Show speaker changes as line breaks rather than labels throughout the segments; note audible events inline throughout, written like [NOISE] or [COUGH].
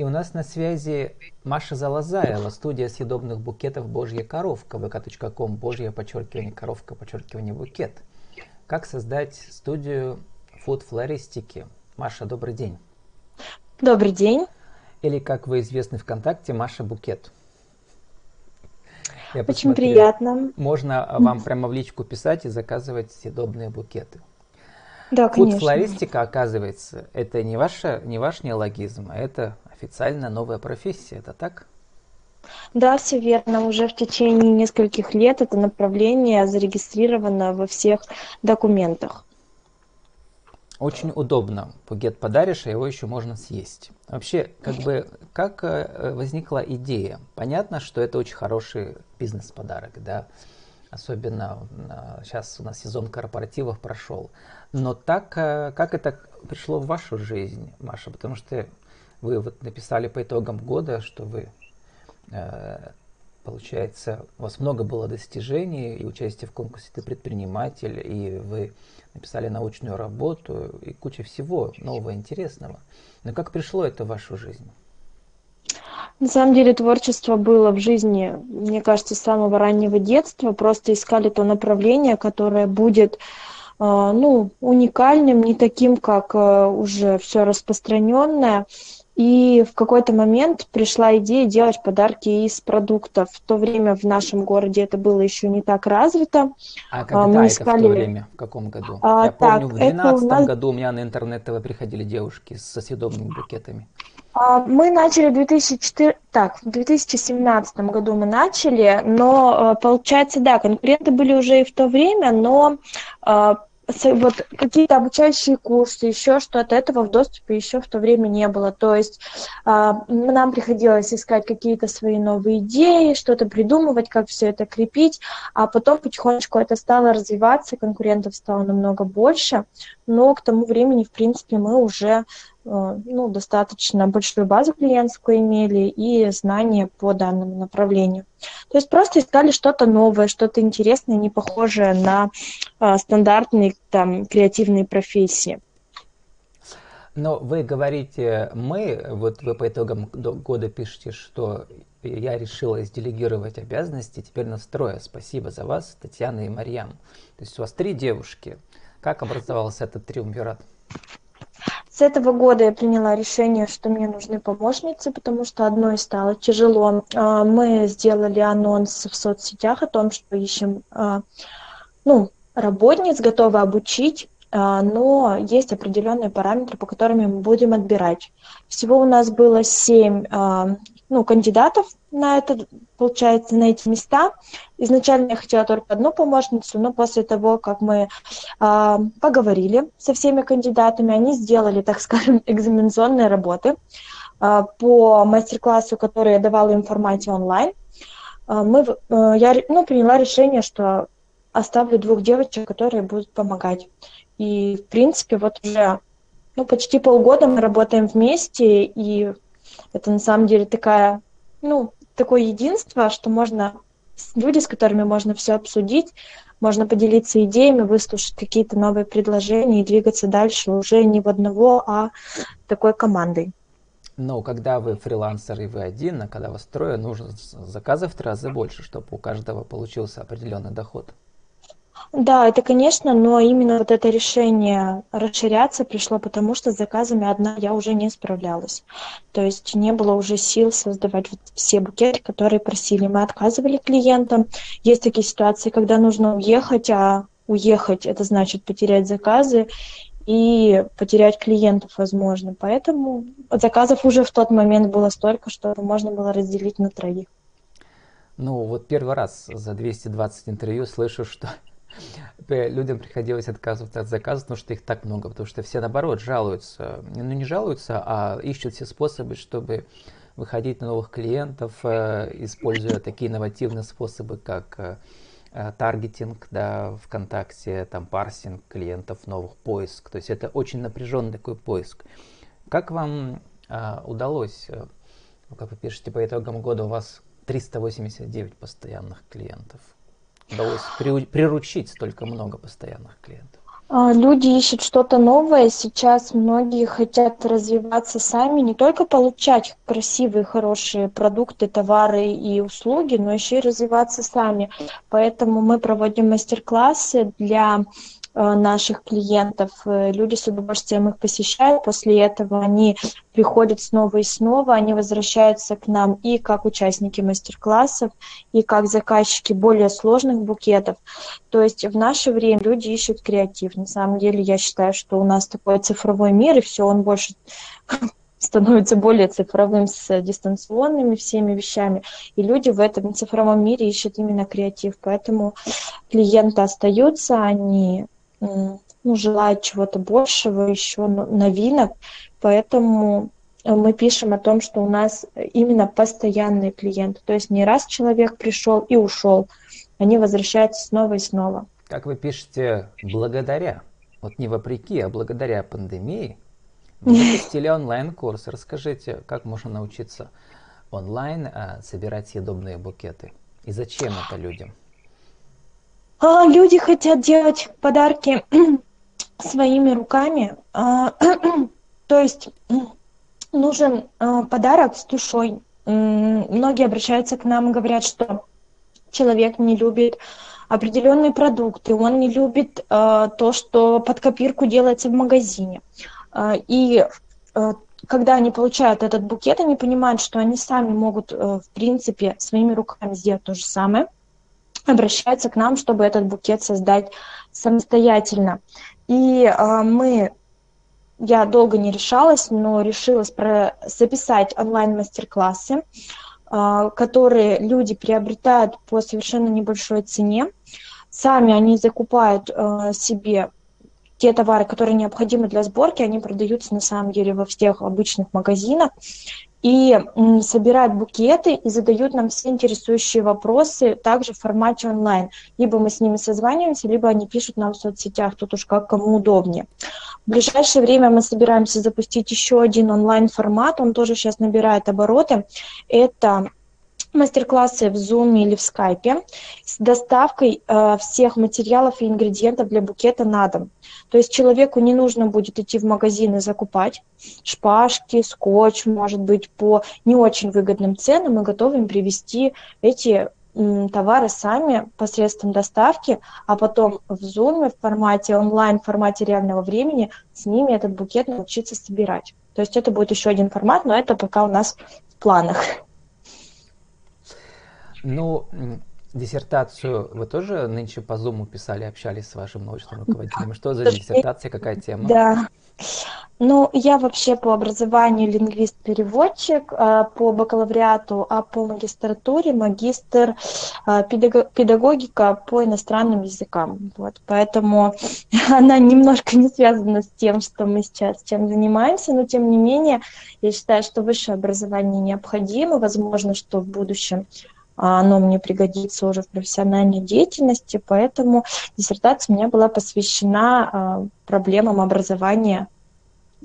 И у нас на связи Маша Залазаева, студия съедобных букетов «Божья коровка», vk.com, «Божья подчеркивание коровка, подчеркивание букет». Как создать студию фуд-флористики? Маша, добрый день.
Добрый день.
Или, как вы известны ВКонтакте, Маша Букет.
Я Очень приятно.
Можно вам прямо в личку писать и заказывать съедобные букеты.
Да, конечно.
Фуд-флористика, оказывается, это не, ваша, не ваш неологизм, а это официально новая профессия, это так?
Да, все верно. Уже в течение нескольких лет это направление зарегистрировано во всех документах.
Очень удобно. Пугет подаришь, а его еще можно съесть. Вообще, как бы, как э, возникла идея? Понятно, что это очень хороший бизнес-подарок, да? Особенно сейчас у нас сезон корпоративов прошел. Но так, э, как это пришло в вашу жизнь, Маша? Потому что вы вот написали по итогам года, что вы, э, получается, у вас много было достижений и участие в конкурсе «Ты предприниматель», и вы написали научную работу и куча всего нового, интересного. Но как пришло это в вашу жизнь?
На самом деле творчество было в жизни, мне кажется, с самого раннего детства. Просто искали то направление, которое будет э, ну, уникальным, не таким, как э, уже все распространенное. И в какой-то момент пришла идея делать подарки из продуктов. В то время в нашем городе это было еще не так развито.
А когда Мы искали... это в то время? В каком году? А, Я так, помню, в 2012 нас... году у меня на интернет-ТВ приходили девушки со съедобными букетами.
А, мы начали в 2004... так, в 2017 году мы начали, но э, получается, да, конкуренты были уже и в то время, но а, вот какие-то обучающие курсы, еще что-то, этого в доступе еще в то время не было. То есть э, нам приходилось искать какие-то свои новые идеи, что-то придумывать, как все это крепить, а потом потихонечку это стало развиваться, конкурентов стало намного больше, но к тому времени, в принципе, мы уже ну, достаточно большую базу клиентскую имели и знания по данному направлению. То есть просто искали что-то новое, что-то интересное, не похожее на а, стандартные там, креативные профессии.
Но вы говорите «мы», вот вы по итогам года пишете, что я решила делегировать обязанности, теперь настроя. Спасибо за вас, Татьяна и Марьям. То есть у вас три девушки. Как образовался этот триумвират?
С этого года я приняла решение, что мне нужны помощницы, потому что одной стало тяжело. А, мы сделали анонс в соцсетях о том, что ищем а, ну, работниц, готовы обучить, а, но есть определенные параметры, по которым мы будем отбирать. Всего у нас было семь ну, кандидатов на это, получается, на эти места. Изначально я хотела только одну помощницу, но после того, как мы э, поговорили со всеми кандидатами, они сделали, так скажем, [LAUGHS] экзаменационные работы э, по мастер-классу, который я давала им в формате онлайн. Э, мы, э, я ну, приняла решение, что оставлю двух девочек, которые будут помогать. И, в принципе, вот уже ну, почти полгода мы работаем вместе, и это на самом деле такая, ну, такое единство, что можно люди, с которыми можно все обсудить, можно поделиться идеями, выслушать какие-то новые предложения и двигаться дальше уже не в одного, а такой командой.
Но когда вы фрилансер и вы один, а когда вас трое, нужно заказов в три раза больше, чтобы у каждого получился определенный доход.
Да, это, конечно, но именно вот это решение расширяться пришло потому, что с заказами одна я уже не справлялась. То есть не было уже сил создавать вот все букеты, которые просили. Мы отказывали клиентам. Есть такие ситуации, когда нужно уехать, а уехать это значит потерять заказы и потерять клиентов, возможно. Поэтому заказов уже в тот момент было столько, что можно было разделить на троих.
Ну, вот первый раз за 220 интервью слышу, что людям приходилось отказываться от заказов, потому что их так много, потому что все наоборот жалуются, ну не жалуются, а ищут все способы, чтобы выходить на новых клиентов, э, используя такие инновативные способы, как э, э, таргетинг, да, ВКонтакте, там парсинг клиентов, новых поиск. То есть это очень напряженный такой поиск. Как вам удалось, ну, как вы пишете, по итогам года у вас 389 постоянных клиентов? Удалось приручить столько много постоянных клиентов?
А, люди ищут что-то новое. Сейчас многие хотят развиваться сами, не только получать красивые, хорошие продукты, товары и услуги, но еще и развиваться сами. Поэтому мы проводим мастер-классы для наших клиентов. Э, люди с удовольствием их посещают, после этого они приходят снова и снова, они возвращаются к нам и как участники мастер-классов, и как заказчики более сложных букетов. То есть в наше время люди ищут креатив. На самом деле я считаю, что у нас такой цифровой мир, и все, он больше [LAUGHS] становится более цифровым с дистанционными всеми вещами, и люди в этом цифровом мире ищут именно креатив, поэтому клиенты остаются, они ну, желают чего-то большего, еще новинок, поэтому э, мы пишем о том, что у нас именно постоянные клиенты, то есть не раз человек пришел и ушел, они возвращаются снова и снова.
Как вы пишете, благодаря, вот не вопреки, а благодаря пандемии, вы запустили [LAUGHS] онлайн-курс. Расскажите, как можно научиться онлайн а, собирать съедобные букеты? И зачем это людям?
А, люди хотят делать подарки [CLEARS THROAT] своими руками. А, [CLEARS THROAT] то есть нужен а, подарок с душой. Многие обращаются к нам и говорят, что человек не любит определенные продукты, он не любит то, что под копирку делается в магазине. И когда они получают этот букет, они понимают, что они сами могут, в принципе, своими руками сделать то же самое – обращаются к нам, чтобы этот букет создать самостоятельно. И э, мы, я долго не решалась, но решилась про, записать онлайн-мастер-классы, э, которые люди приобретают по совершенно небольшой цене. Сами они закупают э, себе те товары, которые необходимы для сборки, они продаются на самом деле во всех обычных магазинах и собирают букеты и задают нам все интересующие вопросы также в формате онлайн. Либо мы с ними созваниваемся, либо они пишут нам в соцсетях, тут уж как кому удобнее. В ближайшее время мы собираемся запустить еще один онлайн-формат, он тоже сейчас набирает обороты. Это мастер-классы в Zoom или в Skype с доставкой э, всех материалов и ингредиентов для букета на дом. То есть человеку не нужно будет идти в магазин и закупать шпажки, скотч, может быть, по не очень выгодным ценам, мы готовы им привезти эти товары сами посредством доставки, а потом в Zoom, в формате онлайн, в формате реального времени с ними этот букет научиться собирать. То есть это будет еще один формат, но это пока у нас в планах.
Ну, диссертацию вы тоже нынче по Zoom писали, общались с вашим научным руководителем. Что за диссертация, какая тема?
Да. Ну, я вообще по образованию лингвист-переводчик, а, по бакалавриату, а по магистратуре магистр а, педагогика по иностранным языкам. Вот, поэтому [LAUGHS] она немножко не связана с тем, что мы сейчас чем занимаемся, но тем не менее, я считаю, что высшее образование необходимо, возможно, что в будущем оно мне пригодится уже в профессиональной деятельности, поэтому диссертация у меня была посвящена а, проблемам образования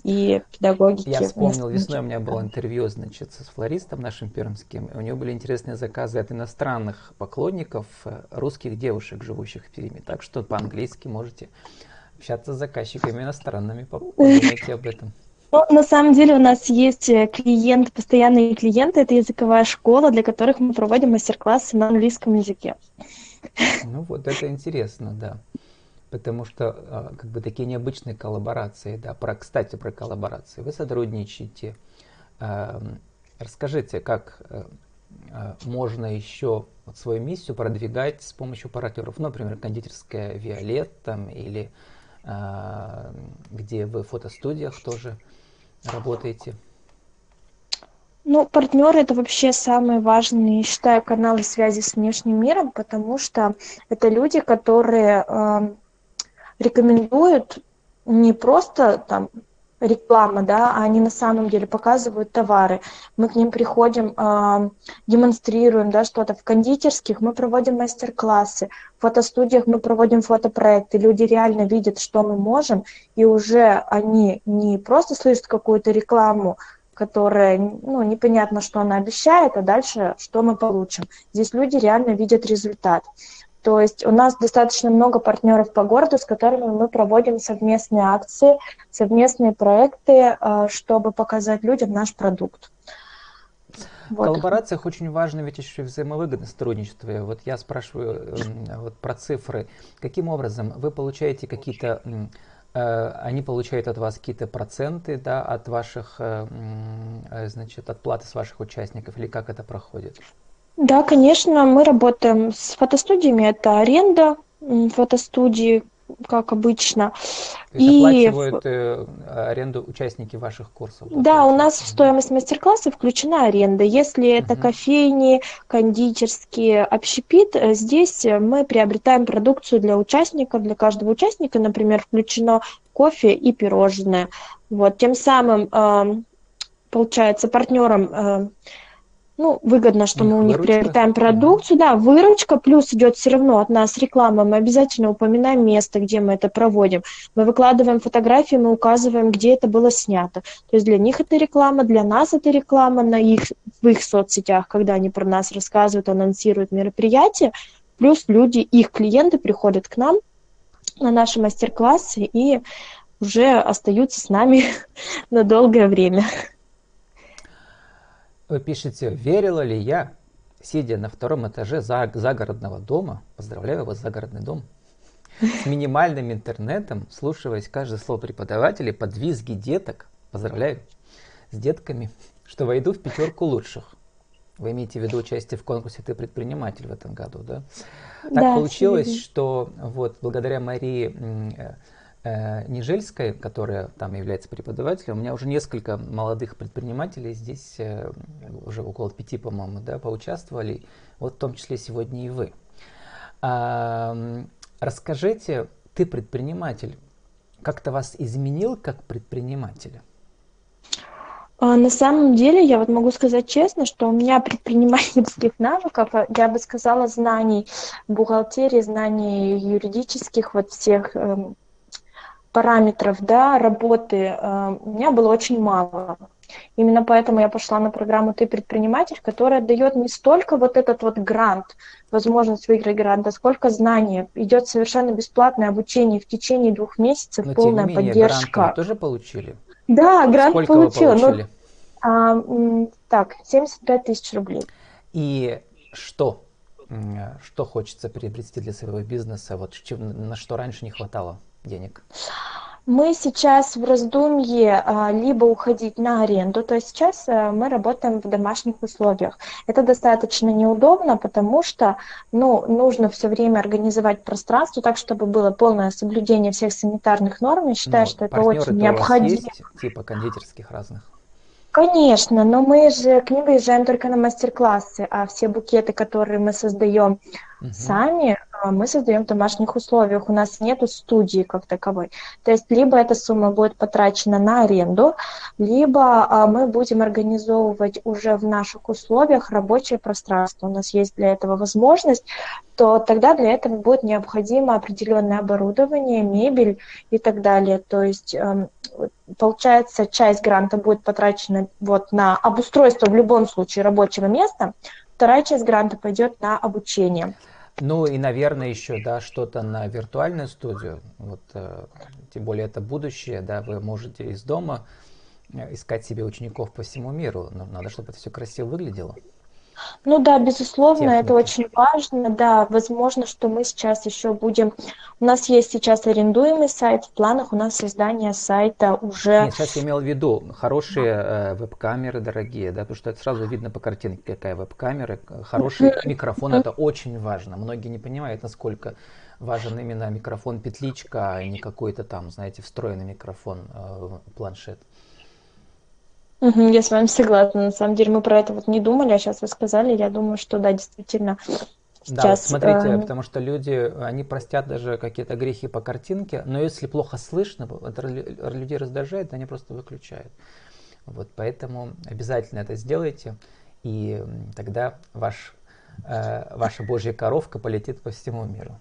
и педагогики.
Я вспомнил, весной у меня было интервью, значит, с флористом нашим пермским. У него были интересные заказы от иностранных поклонников э, русских девушек, живущих в Перми. Так что по-английски можете общаться с заказчиками иностранными, [LAUGHS] подумайте об этом.
Ну, на самом деле у нас есть э, клиент, постоянные клиенты, это языковая школа, для которых мы проводим мастер-классы на английском языке.
Ну вот это интересно, да. Потому что а, как бы такие необычные коллаборации, да. Про, кстати, про коллаборации. Вы сотрудничаете. Расскажите, как э, а, можно еще вот свою миссию продвигать с помощью партнеров, например, кондитерская Виолет там, или а, где вы в фотостудиях тоже работаете?
Ну, партнеры это вообще самые важные, считаю, каналы связи с внешним миром, потому что это люди, которые э, рекомендуют не просто там реклама, да, а они на самом деле показывают товары. Мы к ним приходим, э, демонстрируем, да, что-то. В кондитерских мы проводим мастер-классы, в фотостудиях мы проводим фотопроекты. Люди реально видят, что мы можем, и уже они не просто слышат какую-то рекламу, которая, ну, непонятно, что она обещает, а дальше что мы получим. Здесь люди реально видят результат. То есть у нас достаточно много партнеров по городу, с которыми мы проводим совместные акции, совместные проекты, э, чтобы показать людям наш продукт.
В коллаборациях очень важно ведь еще взаимовыгодное сотрудничество. Вот я спрашиваю вот про цифры. Каким образом вы получаете какие-то Э, они получают от вас какие-то проценты да, от ваших, э, значит, от платы с ваших участников, или как это проходит?
Да, конечно, мы работаем с фотостудиями, это аренда фотостудии, как обычно.
То есть и оплачивают э, аренду участники ваших курсов?
Да, да у нас в стоимость мастер-класса включена аренда. Если это uh кофейни, кондитерские, общепит, э, здесь мы приобретаем продукцию для участников. Для каждого участника, например, включено кофе и пирожное. Вот, тем самым, э, получается, партнерам э, ну, выгодно, что мы у них приобретаем продукцию, да, выручка, плюс идет все равно от нас реклама, мы обязательно упоминаем место, где мы это проводим, мы выкладываем фотографии, мы указываем, где это было снято, то есть для них это реклама, для нас это реклама. На их, в их соцсетях, когда они про нас рассказывают, анонсируют мероприятия, плюс люди, их клиенты приходят к нам на наши мастер-классы и уже остаются с нами [LAUGHS] на долгое время.
Вы пишете, верила ли я, сидя на втором этаже загородного дома, поздравляю вас, загородный дом, с минимальным интернетом, слушаясь каждое слово преподавателя под визги деток, поздравляю, с детками, что войду в пятерку лучших. Вы имеете в виду участие в конкурсе «Ты предприниматель» в этом году, да? Так да, получилось, что вот благодаря Марии э, Нижельской, которая там является преподавателем, у меня уже несколько молодых предпринимателей здесь, э, уже около пяти, по-моему, да, поучаствовали, вот в том числе сегодня и вы. А, расскажите, ты предприниматель, как-то вас изменил как предпринимателя?
А, на самом деле, я вот могу сказать честно, что у меня [LAUGHS] предпринимательских навыков, а, я бы сказала, знаний бухгалтерии, знаний юридических, вот всех эм, параметров да, работы э, у меня было очень мало. Именно поэтому я пошла на программу «Ты предприниматель», которая дает не столько вот этот вот грант, возможность выиграть грант, а сколько знаний. Идет совершенно бесплатное обучение в течение двух месяцев, Но, полная менее, поддержка. Грант
вы тоже получили?
Да, грант сколько получила. Вы получили? Ну, а, так, 75 тысяч рублей.
И что? Что хочется приобрести для своего бизнеса? Вот на что раньше не хватало? Денег?
Мы сейчас в раздумье а, либо уходить на аренду, то есть сейчас а, мы работаем в домашних условиях. Это достаточно неудобно, потому что ну, нужно все время организовать пространство так, чтобы было полное соблюдение всех санитарных норм. Я считаю, ну, что это очень необходимо. Есть,
типа кондитерских разных?
Конечно, но мы же к ним выезжаем только на мастер-классы, а все букеты, которые мы создаем угу. сами, мы создаем в домашних условиях. У нас нет студии как таковой. То есть либо эта сумма будет потрачена на аренду, либо а, мы будем организовывать уже в наших условиях рабочее пространство. У нас есть для этого возможность, то тогда для этого будет необходимо определенное оборудование, мебель и так далее. То есть эм, получается, часть гранта будет потрачена вот на обустройство в любом случае рабочего места, вторая часть гранта пойдет на обучение.
Ну и, наверное, еще, да, что-то на виртуальную студию. Вот, э, тем более это будущее, да, вы можете из дома э, искать себе учеников по всему миру. Но надо, чтобы это все красиво выглядело.
Ну да, безусловно, Техника. это очень важно. Да, возможно, что мы сейчас еще будем... У нас есть сейчас арендуемый сайт, в планах у нас создание сайта уже...
Нет, сейчас я имел в виду хорошие э, веб-камеры дорогие, да, потому что это сразу видно по картинке, какая веб-камера. Хороший микрофон, это очень важно. Многие не понимают, насколько важен именно микрофон-петличка, а не какой-то там, знаете, встроенный микрофон, э, планшет.
Я с вами согласна. На самом деле мы про это вот не думали, а сейчас вы сказали, я думаю, что да, действительно
Да, вот смотрите, э, потому что люди, они простят даже какие-то грехи по картинке, но если плохо слышно, это людей раздражает, они просто выключают. Вот, поэтому обязательно это сделайте, и тогда ваш, э, ваша божья коровка полетит по всему миру.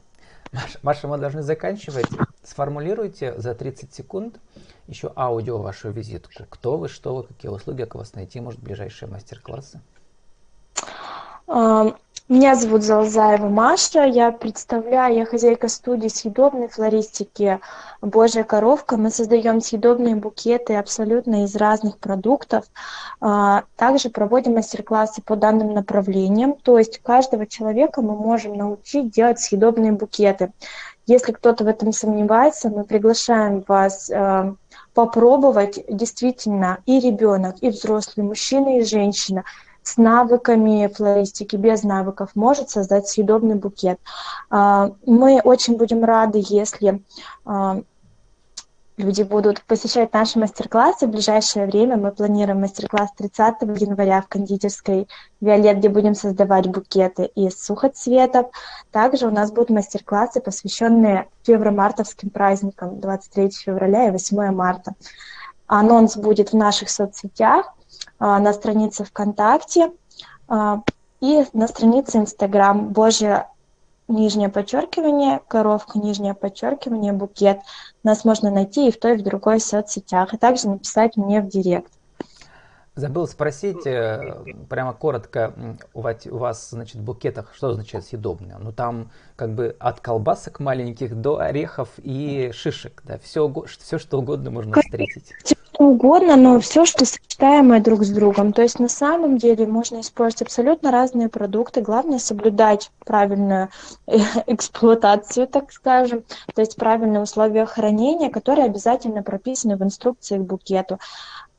Маша, Маша, мы должны заканчивать. Сформулируйте за 30 секунд еще аудио вашу визитку. Кто вы, что вы, какие услуги, как вас найти, может, ближайшие мастер-классы?
А, Меня зовут Залзаева Маша, я представляю, я хозяйка студии съедобной флористики «Божья коровка». Мы создаем съедобные букеты абсолютно из разных продуктов. А, также проводим мастер-классы по данным направлениям, то есть каждого человека мы можем научить делать съедобные букеты. Если кто-то в этом сомневается, мы приглашаем вас а, попробовать действительно и ребенок, и взрослый, мужчина и женщина – с навыками флористики, без навыков, может создать съедобный букет. А, мы очень будем рады, если а, люди будут посещать наши мастер-классы. В ближайшее время мы планируем мастер-класс 30 января в кондитерской «Виолет», где будем создавать букеты из сухоцветов. Также у нас будут мастер-классы, посвященные февро-мартовским праздникам 23 февраля и 8 марта. Анонс будет в наших соцсетях. А, на странице ВКонтакте а, и на странице Инстаграм Божье нижнее подчеркивание, коровка, нижнее подчеркивание, букет. Нас можно найти и в той, и в другой соцсетях, и также написать мне в директ.
Забыл спросить, э, прямо коротко, у вас, у вас, значит, в букетах что означает съедобное? Ну, там как бы от колбасок маленьких до орехов и шишек, да, все, все что угодно можно встретить
угодно, но все, что сочетаемое друг с другом. То есть на самом деле можно использовать абсолютно разные продукты. Главное соблюдать правильную [LAUGHS] эксплуатацию, так скажем, то есть правильные условия хранения, которые обязательно прописаны в инструкции к букету.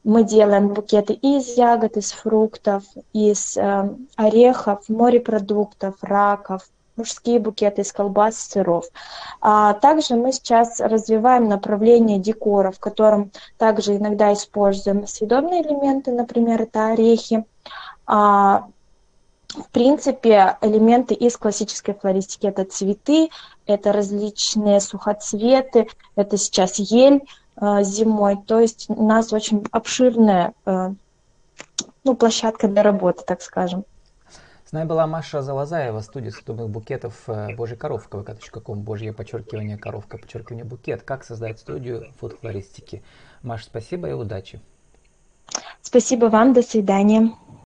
Мы делаем букеты из ягод, из фруктов, из э, орехов, морепродуктов, раков, мужские букеты из колбас, сыров. А также мы сейчас развиваем направление декора, в котором также иногда используем съедобные элементы, например, это орехи. А, в принципе, элементы из классической флористики это цветы, это различные сухоцветы, это сейчас ель э, зимой. То есть у нас очень обширная э, ну, площадка для работы, так скажем.
С нами была Маша Залазаева, студия съедобных букетов э, Божья коровка, vk.com, Божье подчеркивание коровка, подчеркивание букет. Как создать студию фуд-флористики. Маша, спасибо и удачи.
Спасибо вам, до свидания.